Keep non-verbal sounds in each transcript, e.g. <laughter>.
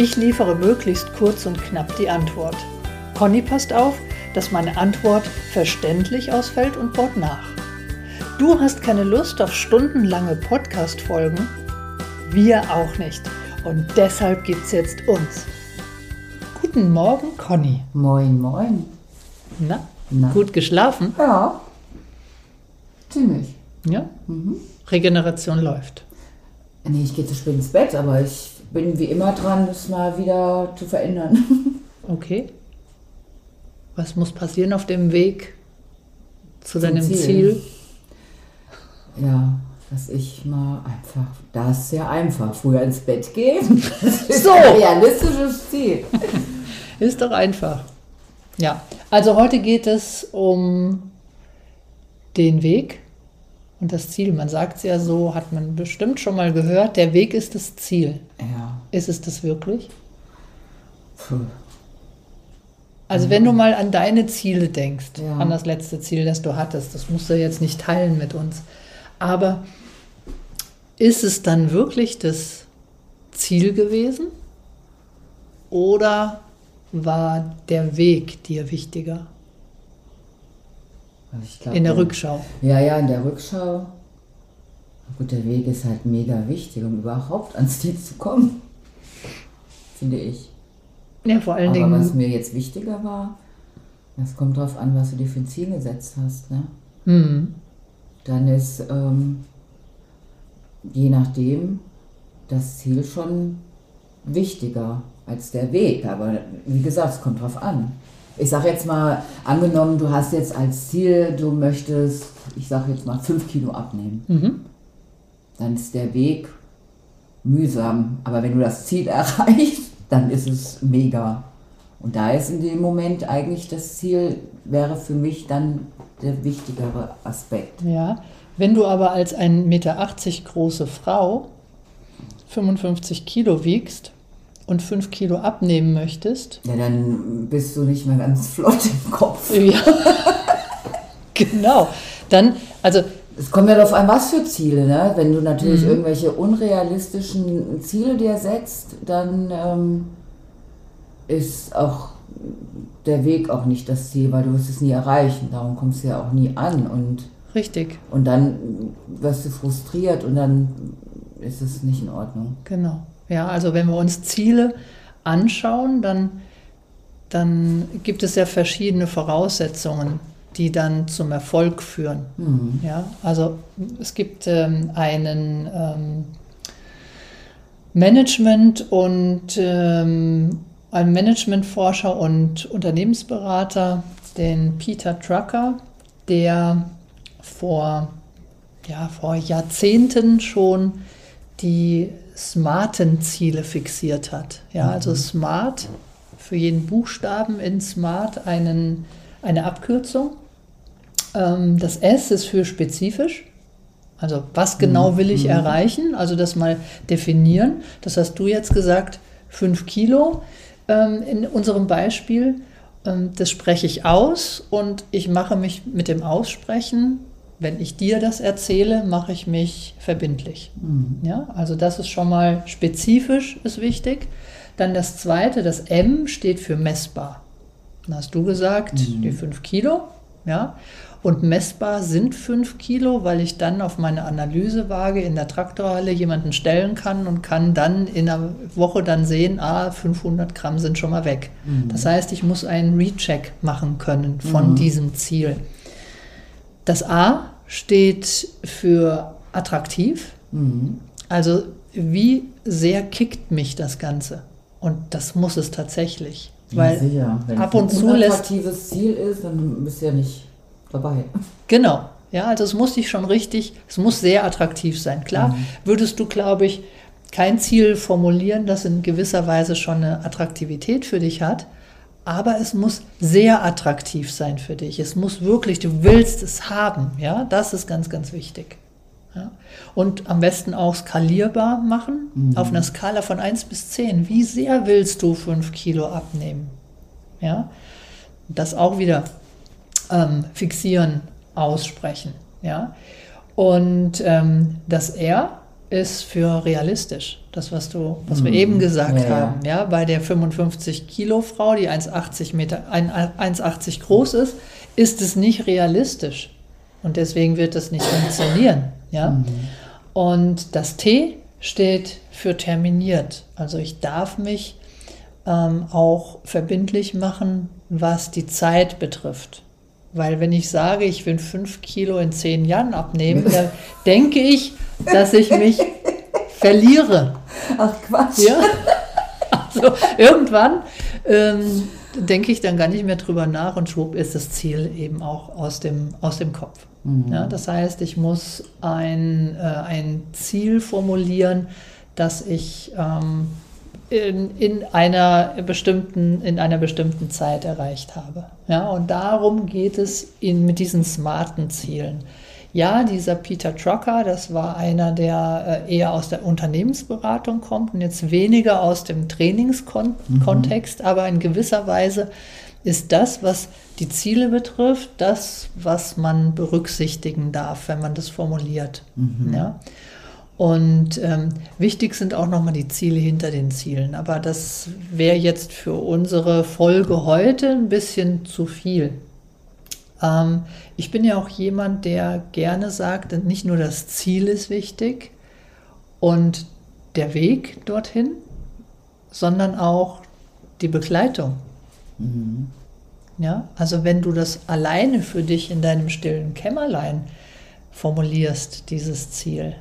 Ich liefere möglichst kurz und knapp die Antwort. Conny passt auf, dass meine Antwort verständlich ausfällt und baut nach. Du hast keine Lust auf stundenlange Podcast-Folgen? Wir auch nicht. Und deshalb gibt's jetzt uns. Guten Morgen, Conny. Moin, moin. Na, Na. gut geschlafen? Ja, ziemlich. Ja? Mhm. Regeneration läuft. Nee, ich gehe zu spät ins Bett, aber ich bin wie immer dran, das mal wieder zu verändern. <laughs> Okay. Was muss passieren auf dem Weg zu deinem Ziel? Ziel? Ja, dass ich mal einfach, das ist ja einfach, früher ins Bett gehen. <laughs> Das ist so. ein realistisches Ziel. <laughs> Ist doch einfach. Ja, also heute geht es um den Weg und das Ziel. Man sagt es ja so, hat man bestimmt schon mal gehört, der Weg ist das Ziel. Ja. Ist es das wirklich? Puh. Also wenn du mal an deine Ziele denkst, ja. an das letzte Ziel, das du hattest, das musst du jetzt nicht teilen mit uns. Aber ist es dann wirklich das Ziel gewesen? Oder war der Weg dir wichtiger? Glaub, in der Rückschau. Ja, ja, in der Rückschau. Gut, der Weg ist halt mega wichtig, um überhaupt ans Ziel zu kommen. Finde ich. Ja, vor allen Aber Dingen. was mir jetzt wichtiger war, das kommt darauf an, was du dir für ein Ziel gesetzt hast. Ne? Mhm. Dann ist ähm, je nachdem das Ziel schon wichtiger als der Weg. Aber wie gesagt, es kommt darauf an. Ich sage jetzt mal, angenommen, du hast jetzt als Ziel, du möchtest, ich sage jetzt mal, fünf Kilo abnehmen. Mhm. Dann ist der Weg mühsam. Aber wenn du das Ziel <laughs> erreichst, dann ist es mega. Und da ist in dem Moment eigentlich das Ziel, wäre für mich dann der wichtigere Aspekt. Ja, wenn du aber als 1,80 Meter große Frau 55 Kilo wiegst und 5 Kilo abnehmen möchtest. Ja, dann bist du nicht mehr ganz flott im Kopf. <laughs> Ja. genau. Dann, also es kommt ja darauf an, was für Ziele. Ne? Wenn du natürlich mhm. irgendwelche unrealistischen Ziele dir setzt, dann ähm, ist auch der Weg auch nicht das Ziel, weil du wirst es nie erreichen. Darum kommst du ja auch nie an. Und, Richtig. Und dann wirst du frustriert und dann ist es nicht in Ordnung. Genau. Ja, also wenn wir uns Ziele anschauen, dann, dann gibt es ja verschiedene Voraussetzungen die dann zum Erfolg führen. Mhm. Ja, also es gibt ähm, einen ähm, Management und ähm, einen Managementforscher und Unternehmensberater, den Peter Trucker, der vor, ja, vor Jahrzehnten schon die smarten Ziele fixiert hat. Ja, also mhm. smart für jeden Buchstaben in smart einen, eine Abkürzung ähm, das S ist für spezifisch. Also was genau will ich mhm. erreichen? Also das mal definieren. Das hast du jetzt gesagt, 5 Kilo ähm, in unserem Beispiel. Ähm, das spreche ich aus und ich mache mich mit dem Aussprechen, wenn ich dir das erzähle, mache ich mich verbindlich. Mhm. Ja, also das ist schon mal spezifisch, ist wichtig. Dann das zweite, das M steht für messbar. Dann hast du gesagt, mhm. die 5 Kilo. Ja? Und messbar sind 5 Kilo, weil ich dann auf meine Analysewaage in der Traktorhalle jemanden stellen kann und kann dann in einer Woche dann sehen, ah, 500 Gramm sind schon mal weg. Mhm. Das heißt, ich muss einen Recheck machen können von mhm. diesem Ziel. Das A steht für attraktiv. Mhm. Also wie sehr kickt mich das Ganze? Und das muss es tatsächlich. Weil ja. Wenn ab und es ein attraktives Ziel ist, dann bist du ja nicht dabei. Genau. Ja, also es muss dich schon richtig, es muss sehr attraktiv sein. Klar, mhm. würdest du, glaube ich, kein Ziel formulieren, das in gewisser Weise schon eine Attraktivität für dich hat, aber es muss sehr attraktiv sein für dich. Es muss wirklich, du willst es haben, ja, das ist ganz, ganz wichtig. Ja? Und am besten auch skalierbar machen, mhm. auf einer Skala von 1 bis 10. Wie sehr willst du 5 Kilo abnehmen? Ja? Das auch wieder ähm, fixieren, aussprechen. Ja? Und ähm, das R ist für realistisch. Das, was du, was wir mhm. eben gesagt ja, haben. Ja, bei der 55 Kilo Frau, die 1,80 Meter, 1,80 groß ist, ist es nicht realistisch. Und deswegen wird das nicht funktionieren. Ja? Mhm. Und das T steht für terminiert. Also ich darf mich ähm, auch verbindlich machen, was die Zeit betrifft. Weil wenn ich sage, ich will fünf Kilo in zehn Jahren abnehmen, dann <laughs> denke ich, dass ich mich verliere. Ach Quatsch. Ja. Also irgendwann ähm, denke ich dann gar nicht mehr drüber nach und schwupp ist das Ziel eben auch aus dem, aus dem Kopf. Mhm. Ja, das heißt, ich muss ein, äh, ein Ziel formulieren, das ich ähm, in, in, einer bestimmten, in einer bestimmten Zeit erreicht habe. Ja, und darum geht es in, mit diesen smarten Zielen. Ja, dieser Peter Trucker, das war einer, der äh, eher aus der Unternehmensberatung kommt und jetzt weniger aus dem Trainingskontext, mhm. aber in gewisser Weise ist das, was die Ziele betrifft, das, was man berücksichtigen darf, wenn man das formuliert. Mhm. Ja? Und ähm, wichtig sind auch nochmal die Ziele hinter den Zielen. Aber das wäre jetzt für unsere Folge heute ein bisschen zu viel. Ähm, ich bin ja auch jemand, der gerne sagt, nicht nur das Ziel ist wichtig und der Weg dorthin, sondern auch die Begleitung. Mhm. Ja, also wenn du das alleine für dich in deinem stillen Kämmerlein formulierst, dieses Ziel,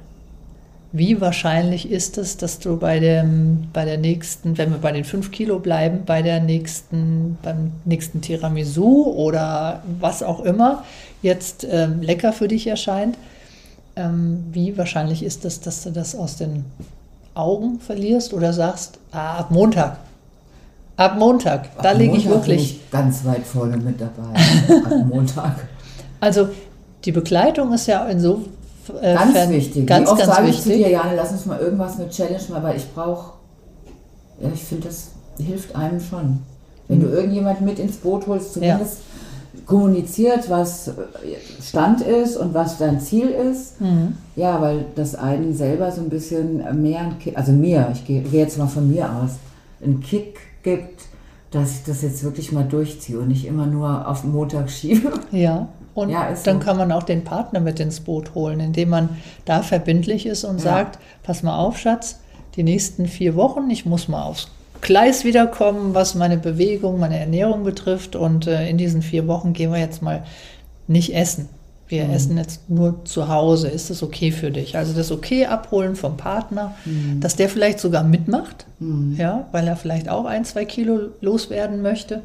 wie wahrscheinlich ist es, dass du bei, dem, bei der nächsten, wenn wir bei den 5 Kilo bleiben, bei der nächsten, beim nächsten Tiramisu oder was auch immer jetzt ähm, lecker für dich erscheint, ähm, wie wahrscheinlich ist es, dass du das aus den Augen verlierst oder sagst, ah, ab Montag. Ab Montag, ab da liege ich wirklich. Bin ich ganz weit vorne mit dabei. ab <laughs> Montag. Also die Begleitung ist ja insofern äh, ganz Fan, wichtig. Ganz, Wie oft ganz sage wichtig. ich zu dir, Jane, lass uns mal irgendwas mit Challenge machen, weil ich brauche, ja, ich finde, das hilft einem schon. Wenn mhm. du irgendjemand mit ins Boot holst, zumindest ja. kommuniziert, was Stand ist und was dein Ziel ist. Mhm. Ja, weil das einen selber so ein bisschen mehr, also mir, ich gehe geh jetzt mal von mir aus, einen Kick gibt, dass ich das jetzt wirklich mal durchziehe und nicht immer nur auf den Montag schiebe. Ja. Und ja, dann so. kann man auch den Partner mit ins Boot holen, indem man da verbindlich ist und ja. sagt, pass mal auf, Schatz, die nächsten vier Wochen, ich muss mal aufs Gleis wiederkommen, was meine Bewegung, meine Ernährung betrifft. Und äh, in diesen vier Wochen gehen wir jetzt mal nicht essen. Wir mhm. essen jetzt nur zu Hause. Ist das okay für dich? Also das Okay abholen vom Partner, mhm. dass der vielleicht sogar mitmacht, mhm. ja, weil er vielleicht auch ein, zwei Kilo loswerden möchte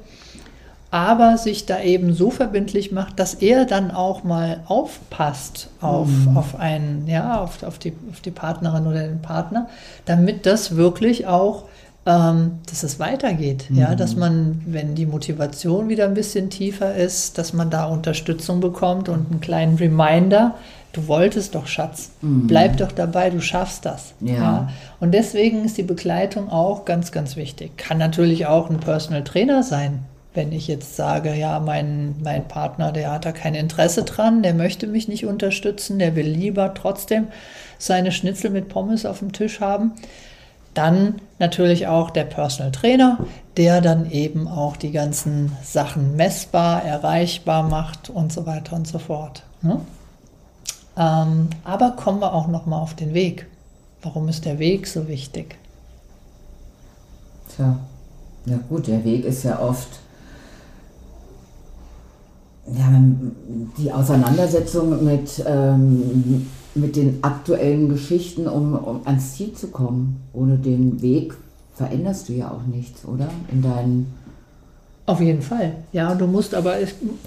aber sich da eben so verbindlich macht, dass er dann auch mal aufpasst auf, mhm. auf einen, ja, auf, auf, die, auf die Partnerin oder den Partner, damit das wirklich auch, ähm, dass es weitergeht. Mhm. Ja, dass man, wenn die Motivation wieder ein bisschen tiefer ist, dass man da Unterstützung bekommt und einen kleinen Reminder, du wolltest doch, Schatz, mhm. bleib doch dabei, du schaffst das. Ja. ja. Und deswegen ist die Begleitung auch ganz, ganz wichtig. Kann natürlich auch ein Personal Trainer sein, wenn ich jetzt sage, ja, mein, mein Partner, der hat da kein Interesse dran, der möchte mich nicht unterstützen, der will lieber trotzdem seine Schnitzel mit Pommes auf dem Tisch haben, dann natürlich auch der Personal Trainer, der dann eben auch die ganzen Sachen messbar, erreichbar macht und so weiter und so fort. Ne? Ähm, aber kommen wir auch noch mal auf den Weg. Warum ist der Weg so wichtig? Tja, ja gut, der Weg ist ja oft ja, die Auseinandersetzung mit, ähm, mit den aktuellen Geschichten, um, um ans Ziel zu kommen. Ohne den Weg veränderst du ja auch nichts, oder? In deinen. Auf jeden Fall. Ja, du musst aber,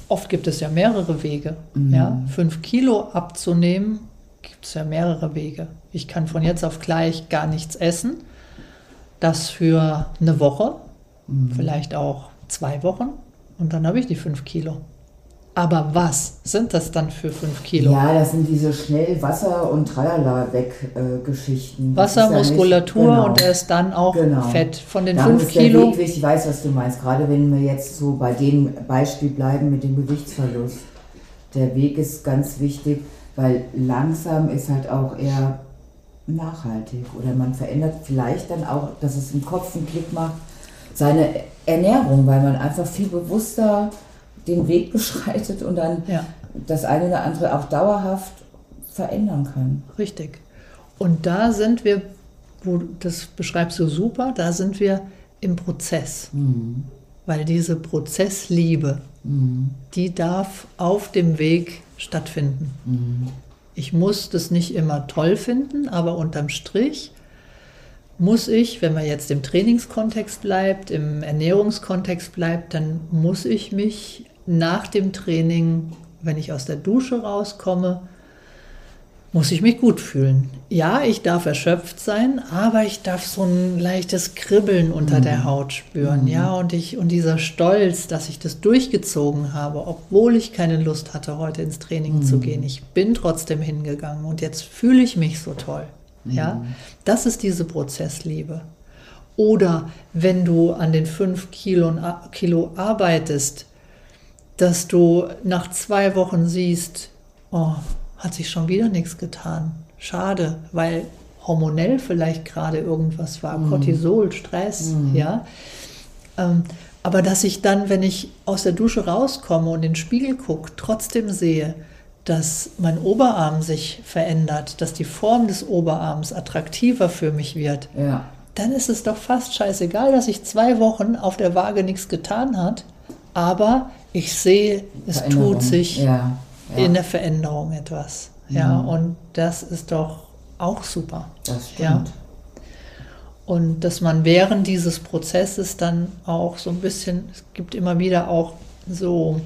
oft gibt es ja mehrere Wege. Mhm. Ja, fünf Kilo abzunehmen gibt es ja mehrere Wege. Ich kann von jetzt auf gleich gar nichts essen. Das für eine Woche, mhm. vielleicht auch zwei Wochen. Und dann habe ich die fünf Kilo. Aber was sind das dann für fünf Kilo? Ja, das sind diese schnell Wasser- und Tralala weg äh, Geschichten. Wasser, ja Muskulatur nicht, genau. und erst dann auch genau. Fett. Von den da fünf Kilo. Weg, ich weiß, was du meinst. Gerade wenn wir jetzt so bei dem Beispiel bleiben mit dem Gewichtsverlust. Der Weg ist ganz wichtig, weil langsam ist halt auch eher nachhaltig. Oder man verändert vielleicht dann auch, dass es im Kopf einen Klick macht, seine Ernährung, weil man einfach viel bewusster den Weg beschreitet und dann ja. das eine oder andere auch dauerhaft verändern kann. Richtig. Und da sind wir, wo das beschreibst du super, da sind wir im Prozess. Mhm. Weil diese Prozessliebe, mhm. die darf auf dem Weg stattfinden. Mhm. Ich muss das nicht immer toll finden, aber unterm Strich muss ich, wenn man jetzt im Trainingskontext bleibt, im Ernährungskontext bleibt, dann muss ich mich nach dem Training, wenn ich aus der Dusche rauskomme, muss ich mich gut fühlen. Ja, ich darf erschöpft sein, aber ich darf so ein leichtes Kribbeln unter mhm. der Haut spüren. Mhm. Ja, und ich und dieser Stolz, dass ich das durchgezogen habe, obwohl ich keine Lust hatte, heute ins Training mhm. zu gehen. Ich bin trotzdem hingegangen und jetzt fühle ich mich so toll. Ja, mhm. das ist diese Prozessliebe. Oder wenn du an den fünf Kilo, Kilo arbeitest, dass du nach zwei Wochen siehst, oh, hat sich schon wieder nichts getan. Schade, weil hormonell vielleicht gerade irgendwas war, mm. Cortisol, Stress, mm. ja. Ähm, aber dass ich dann, wenn ich aus der Dusche rauskomme und in den Spiegel gucke, trotzdem sehe, dass mein Oberarm sich verändert, dass die Form des Oberarms attraktiver für mich wird, ja. dann ist es doch fast scheißegal, dass ich zwei Wochen auf der Waage nichts getan hat, aber ich sehe, es tut sich ja, ja. in der Veränderung etwas. Ja, mhm. und das ist doch auch super. Das stimmt. Ja. Und dass man während dieses Prozesses dann auch so ein bisschen, es gibt immer wieder auch so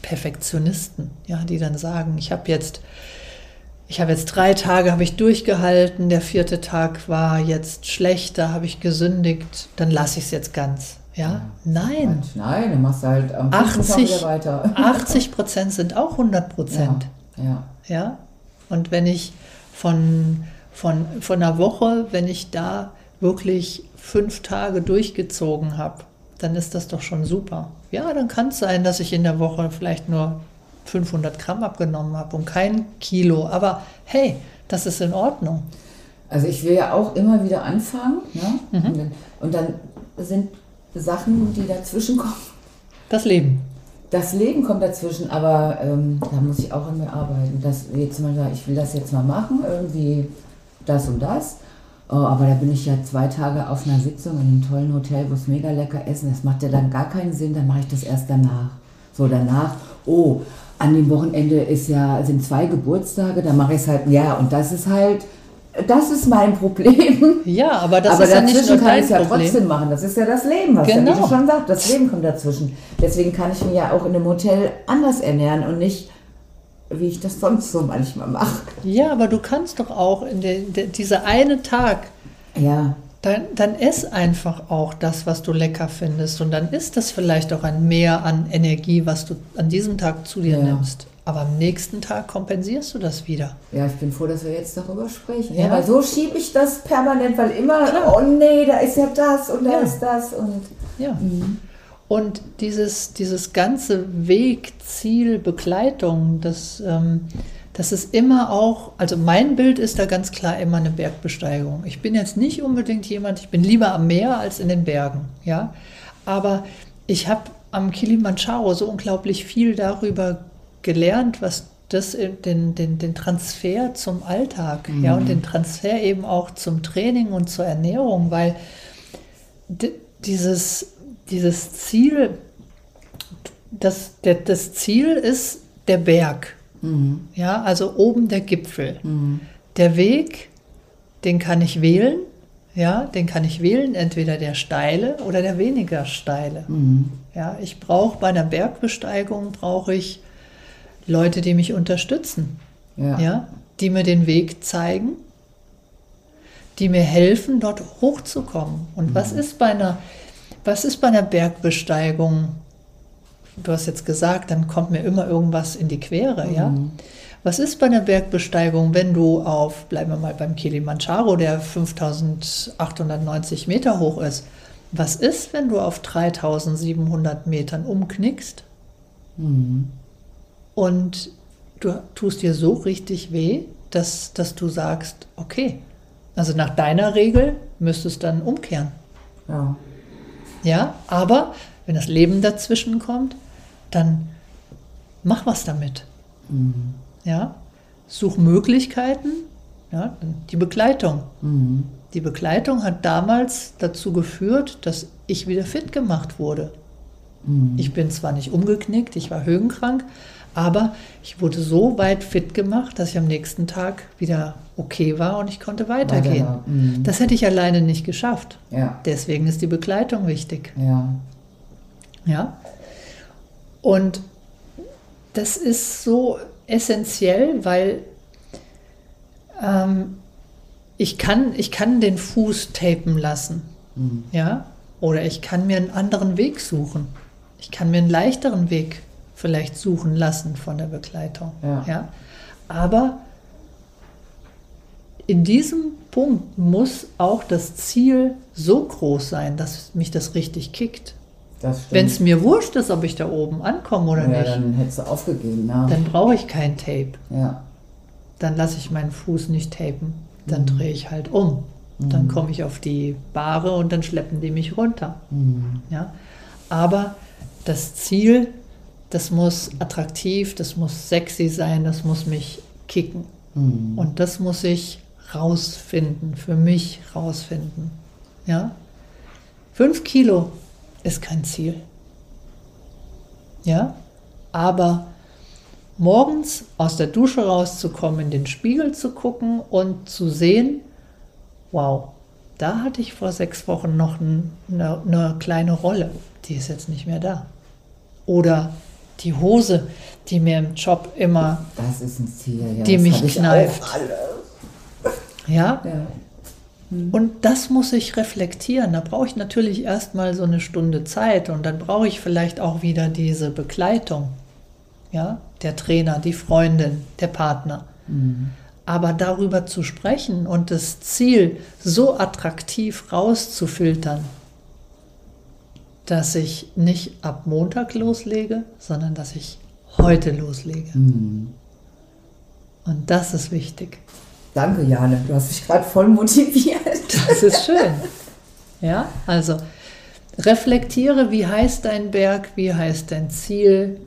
Perfektionisten, ja, die dann sagen, ich habe jetzt, ich habe jetzt drei Tage habe ich durchgehalten, der vierte Tag war jetzt schlechter, habe ich gesündigt, dann lasse ich es jetzt ganz. Ja, nein. Nein, dann machst du halt am 80, weiter. <laughs> 80 Prozent sind auch 100 Prozent. Ja, ja. ja. Und wenn ich von, von, von einer Woche, wenn ich da wirklich fünf Tage durchgezogen habe, dann ist das doch schon super. Ja, dann kann es sein, dass ich in der Woche vielleicht nur 500 Gramm abgenommen habe und kein Kilo. Aber hey, das ist in Ordnung. Also ich will ja auch immer wieder anfangen. Ne? Mhm. Und, dann, und dann sind Sachen, die dazwischen kommen. Das Leben. Das Leben kommt dazwischen, aber ähm, da muss ich auch an mir arbeiten. Dass jetzt mal sagen, ich will das jetzt mal machen, irgendwie das und das. Oh, aber da bin ich ja zwei Tage auf einer Sitzung in einem tollen Hotel, wo es mega lecker essen. Das macht ja dann gar keinen Sinn, dann mache ich das erst danach. So danach, oh, an dem Wochenende ist ja, sind zwei Geburtstage, da mache ich es halt, ja, und das ist halt das ist mein Problem. Ja, aber das aber ist ja nicht nur kann ich es ja trotzdem machen. Das ist ja das Leben, was genau. der schon sagt. Das Leben kommt dazwischen. Deswegen kann ich mich ja auch in einem Hotel anders ernähren und nicht, wie ich das sonst so manchmal mache. Ja, aber du kannst doch auch in der, der dieser eine Tag. Ja. Dann, dann ess einfach auch das, was du lecker findest. Und dann ist das vielleicht auch ein Mehr an Energie, was du an diesem Tag zu dir ja. nimmst. Aber am nächsten Tag kompensierst du das wieder. Ja, ich bin froh, dass wir jetzt darüber sprechen. Ja, weil so schiebe ich das permanent, weil immer, Klar. oh nee, da ist ja das und da ja. ist das. Und, ja. Mhm. Und dieses, dieses ganze Weg, Ziel, Begleitung, das, ähm, das ist immer auch, also mein Bild ist da ganz klar immer eine Bergbesteigung. Ich bin jetzt nicht unbedingt jemand, ich bin lieber am Meer als in den Bergen, ja. Aber ich habe am Kilimanjaro so unglaublich viel darüber gelernt, was das den, den, den Transfer zum Alltag, mhm. ja, und den Transfer eben auch zum Training und zur Ernährung, weil dieses, dieses Ziel, das, der, das Ziel ist der Berg, mhm. ja, also oben der Gipfel. Mhm. Der Weg, den kann ich wählen, ja, den kann ich wählen, entweder der steile oder der weniger steile. Mhm. Ja, ich brauche bei einer Bergbesteigung brauche ich Leute, die mich unterstützen. Ja. ja? die mir den Weg zeigen, die mir helfen, dort hochzukommen. Und mhm. was ist bei einer, was ist bei einer Bergbesteigung? Du hast jetzt gesagt, dann kommt mir immer irgendwas in die Quere, mhm. ja? Was ist bei einer Bergbesteigung, wenn du auf, bleiben wir mal beim Kilimanjaro, der 5890 Meter hoch ist, was ist, wenn du auf 3700 Metern umknickst mhm. Und du tust dir so richtig weh, dass, dass du sagst, okay, also nach deiner Regel müsstest du dann umkehren. Ja. Ja, aber wenn das Leben dazwischen kommt, dann mach was damit. Mhm. Ja, such Möglichkeiten, ja, die Begleitung. Mhm. Die Begleitung hat damals dazu geführt, dass ich wieder fit gemacht wurde. Mhm. Ich bin zwar nicht umgeknickt, ich war höhenkrank, aber ich wurde so weit fit gemacht, dass ich am nächsten Tag wieder okay war und ich konnte weitergehen. Weiter, mhm. Das hätte ich alleine nicht geschafft. Ja. Deswegen ist die Begleitung wichtig. Ja. Ja. Und das ist so essentiell, weil ähm, ich, kann, ich kann den Fuß tapen lassen. Mhm. Ja. Oder ich kann mir einen anderen Weg suchen. Ich kann mir einen leichteren Weg vielleicht suchen lassen von der Begleitung. Ja. ja? Aber in diesem Punkt muss auch das Ziel so groß sein, dass mich das richtig kickt. Wenn es mir wurscht ist, ob ich da oben ankomme oder ja, nicht. Dann hättest du aufgegeben. Ja. Dann brauche ich kein Tape. Ja. Dann lasse ich meinen Fuß nicht tapen. Dann mhm. drehe ich halt um. Mhm. Dann komme ich auf die Bahre und dann schleppen die mich runter. Mhm. Ja? Aber das Ziel das muss attraktiv, das muss sexy sein, das muss mich kicken. Mhm. Und das muss ich rausfinden, für mich rausfinden. Ja? Fünf Kilo ist kein Ziel. Ja? Aber morgens aus der Dusche rauszukommen, in den Spiegel zu gucken und zu sehen, wow, da hatte ich vor sechs Wochen noch eine, eine kleine Rolle, die ist jetzt nicht mehr da. Oder die Hose, die mir im Job immer, das ist ein Ziel, ja. die das mich kneift. Ja. ja. Hm. Und das muss ich reflektieren. Da brauche ich natürlich erstmal so eine Stunde Zeit und dann brauche ich vielleicht auch wieder diese Begleitung. Ja, der Trainer, die Freundin, der Partner. Mhm. Aber darüber zu sprechen und das Ziel so attraktiv rauszufiltern, dass ich nicht ab Montag loslege, sondern dass ich heute loslege. Mhm. Und das ist wichtig. Danke, Jane. Du hast mich gerade voll motiviert. <laughs> Das ist schön. Ja, also reflektiere, wie heißt dein Berg, wie heißt dein Ziel,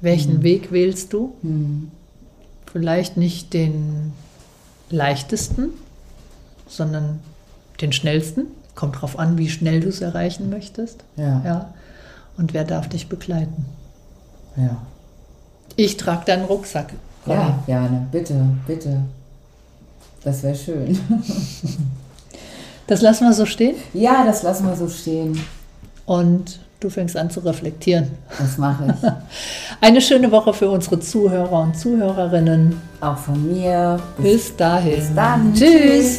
welchen mhm. Weg wählst du? Mhm. Vielleicht nicht den leichtesten, sondern den schnellsten. Kommt drauf an, wie schnell du es erreichen möchtest. Ja. ja. Und wer darf dich begleiten? Ja. Ich trage deinen Rucksack. Conny. Ja, gerne. Bitte, bitte. Das wäre schön. Das lassen wir so stehen? Ja, das lassen wir so stehen. Und du fängst an zu reflektieren. Das mache ich. <laughs> Eine schöne Woche für unsere Zuhörer und Zuhörerinnen. Auch von mir. Bis, bis dahin. Bis dann. Tschüss. Tschüss.